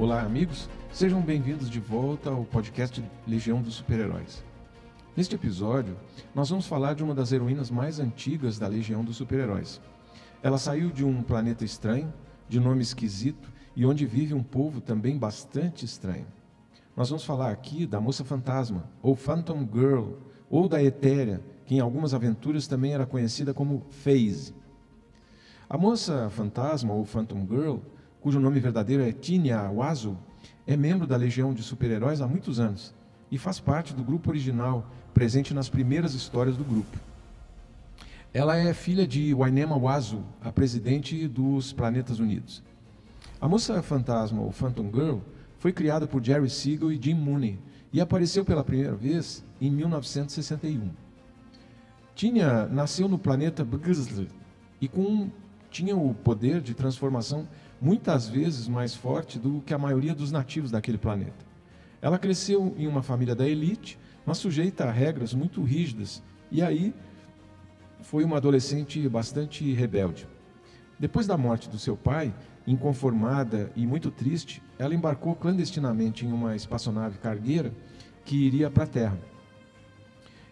Olá, amigos. Sejam bem-vindos de volta ao podcast Legião dos Super-Heróis. Neste episódio, nós vamos falar de uma das heroínas mais antigas da Legião dos Super-Heróis. Ela saiu de um planeta estranho, de nome esquisito, e onde vive um povo também bastante estranho. Nós vamos falar aqui da Moça Fantasma, ou Phantom Girl, ou da Etérea, que em algumas aventuras também era conhecida como Phase. A Moça Fantasma, ou Phantom Girl, cujo nome verdadeiro é Tinya Wazu, é membro da Legião de Super-Heróis há muitos anos e faz parte do grupo original, presente nas primeiras histórias do grupo. Ela é filha de Wainema Wazu, a presidente dos Planetas Unidos. A moça fantasma, ou Phantom Girl, foi criada por Jerry Siegel e Jim Mooney e apareceu pela primeira vez em 1961. Tinha nasceu no planeta Bgzl e com, tinha o poder de transformação muitas vezes mais forte do que a maioria dos nativos daquele planeta. Ela cresceu em uma família da elite, mas sujeita a regras muito rígidas, e aí foi uma adolescente bastante rebelde. Depois da morte do seu pai, inconformada e muito triste, ela embarcou clandestinamente em uma espaçonave cargueira que iria para a Terra.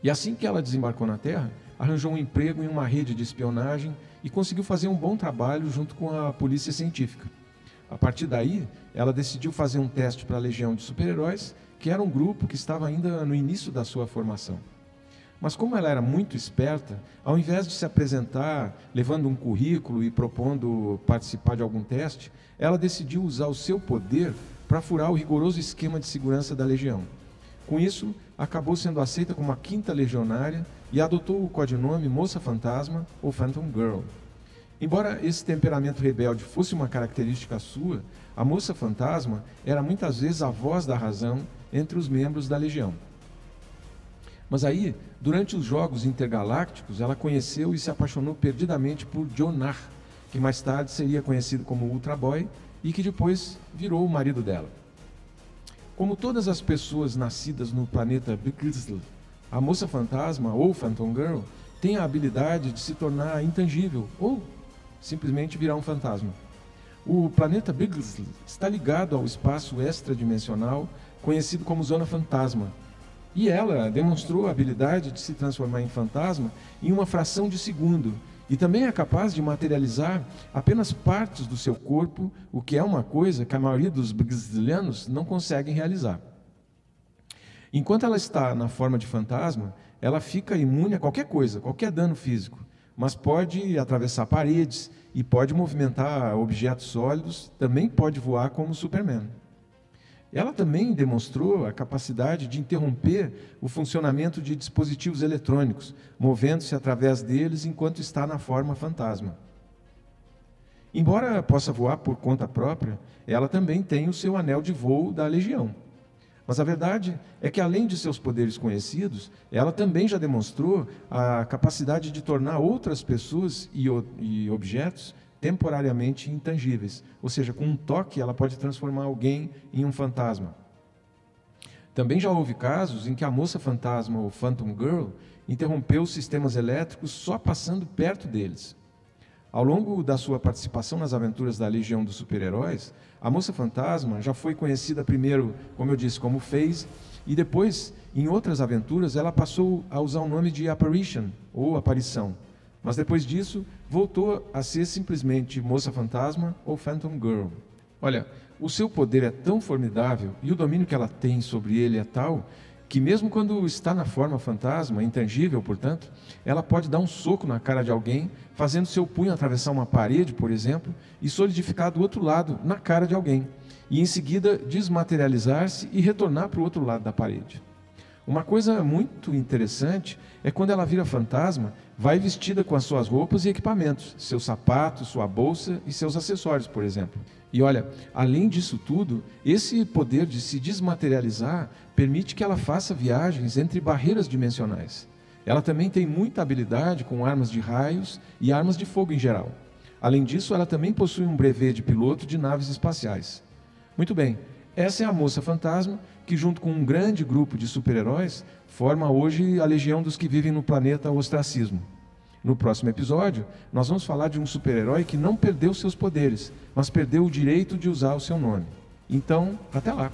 E assim que ela desembarcou na Terra, arranjou um emprego em uma rede de espionagem e conseguiu fazer um bom trabalho junto com a polícia científica. A partir daí, ela decidiu fazer um teste para a Legião de Super-Heróis, que era um grupo que estava ainda no início da sua formação. Mas como ela era muito esperta, ao invés de se apresentar levando um currículo e propondo participar de algum teste, ela decidiu usar o seu poder para furar o rigoroso esquema de segurança da Legião. Com isso, acabou sendo aceita como a quinta legionária e adotou o codinome Moça Fantasma ou Phantom Girl. Embora esse temperamento rebelde fosse uma característica sua, a Moça Fantasma era muitas vezes a voz da razão entre os membros da Legião. Mas aí, durante os Jogos Intergalácticos, ela conheceu e se apaixonou perdidamente por Jonar, que mais tarde seria conhecido como Ultra Boy e que depois virou o marido dela. Como todas as pessoas nascidas no planeta Bikisl, a moça fantasma ou Phantom Girl tem a habilidade de se tornar intangível ou simplesmente virar um fantasma. O planeta Bigsley está ligado ao espaço extradimensional conhecido como Zona Fantasma. E ela demonstrou a habilidade de se transformar em fantasma em uma fração de segundo, e também é capaz de materializar apenas partes do seu corpo, o que é uma coisa que a maioria dos brasileiros não conseguem realizar. Enquanto ela está na forma de fantasma, ela fica imune a qualquer coisa, qualquer dano físico, mas pode atravessar paredes e pode movimentar objetos sólidos, também pode voar como Superman. Ela também demonstrou a capacidade de interromper o funcionamento de dispositivos eletrônicos, movendo-se através deles enquanto está na forma fantasma. Embora possa voar por conta própria, ela também tem o seu anel de voo da Legião. Mas a verdade é que, além de seus poderes conhecidos, ela também já demonstrou a capacidade de tornar outras pessoas e, e objetos temporariamente intangíveis. Ou seja, com um toque ela pode transformar alguém em um fantasma. Também já houve casos em que a moça fantasma ou Phantom Girl interrompeu os sistemas elétricos só passando perto deles. Ao longo da sua participação nas aventuras da Legião dos Super-Heróis, a Moça Fantasma já foi conhecida primeiro, como eu disse, como Phase, e depois, em outras aventuras, ela passou a usar o nome de Apparition, ou Aparição. Mas depois disso, voltou a ser simplesmente Moça Fantasma ou Phantom Girl. Olha, o seu poder é tão formidável e o domínio que ela tem sobre ele é tal que mesmo quando está na forma fantasma, intangível, portanto, ela pode dar um soco na cara de alguém, fazendo seu punho atravessar uma parede, por exemplo, e solidificar do outro lado, na cara de alguém, e em seguida desmaterializar-se e retornar para o outro lado da parede. Uma coisa muito interessante é quando ela vira fantasma, vai vestida com as suas roupas e equipamentos, seus sapatos, sua bolsa e seus acessórios, por exemplo. E olha, além disso tudo, esse poder de se desmaterializar permite que ela faça viagens entre barreiras dimensionais. Ela também tem muita habilidade com armas de raios e armas de fogo em geral. Além disso, ela também possui um brevet de piloto de naves espaciais. Muito bem, essa é a moça fantasma que, junto com um grande grupo de super-heróis, forma hoje a legião dos que vivem no planeta ostracismo. No próximo episódio, nós vamos falar de um super-herói que não perdeu seus poderes, mas perdeu o direito de usar o seu nome. Então, até lá!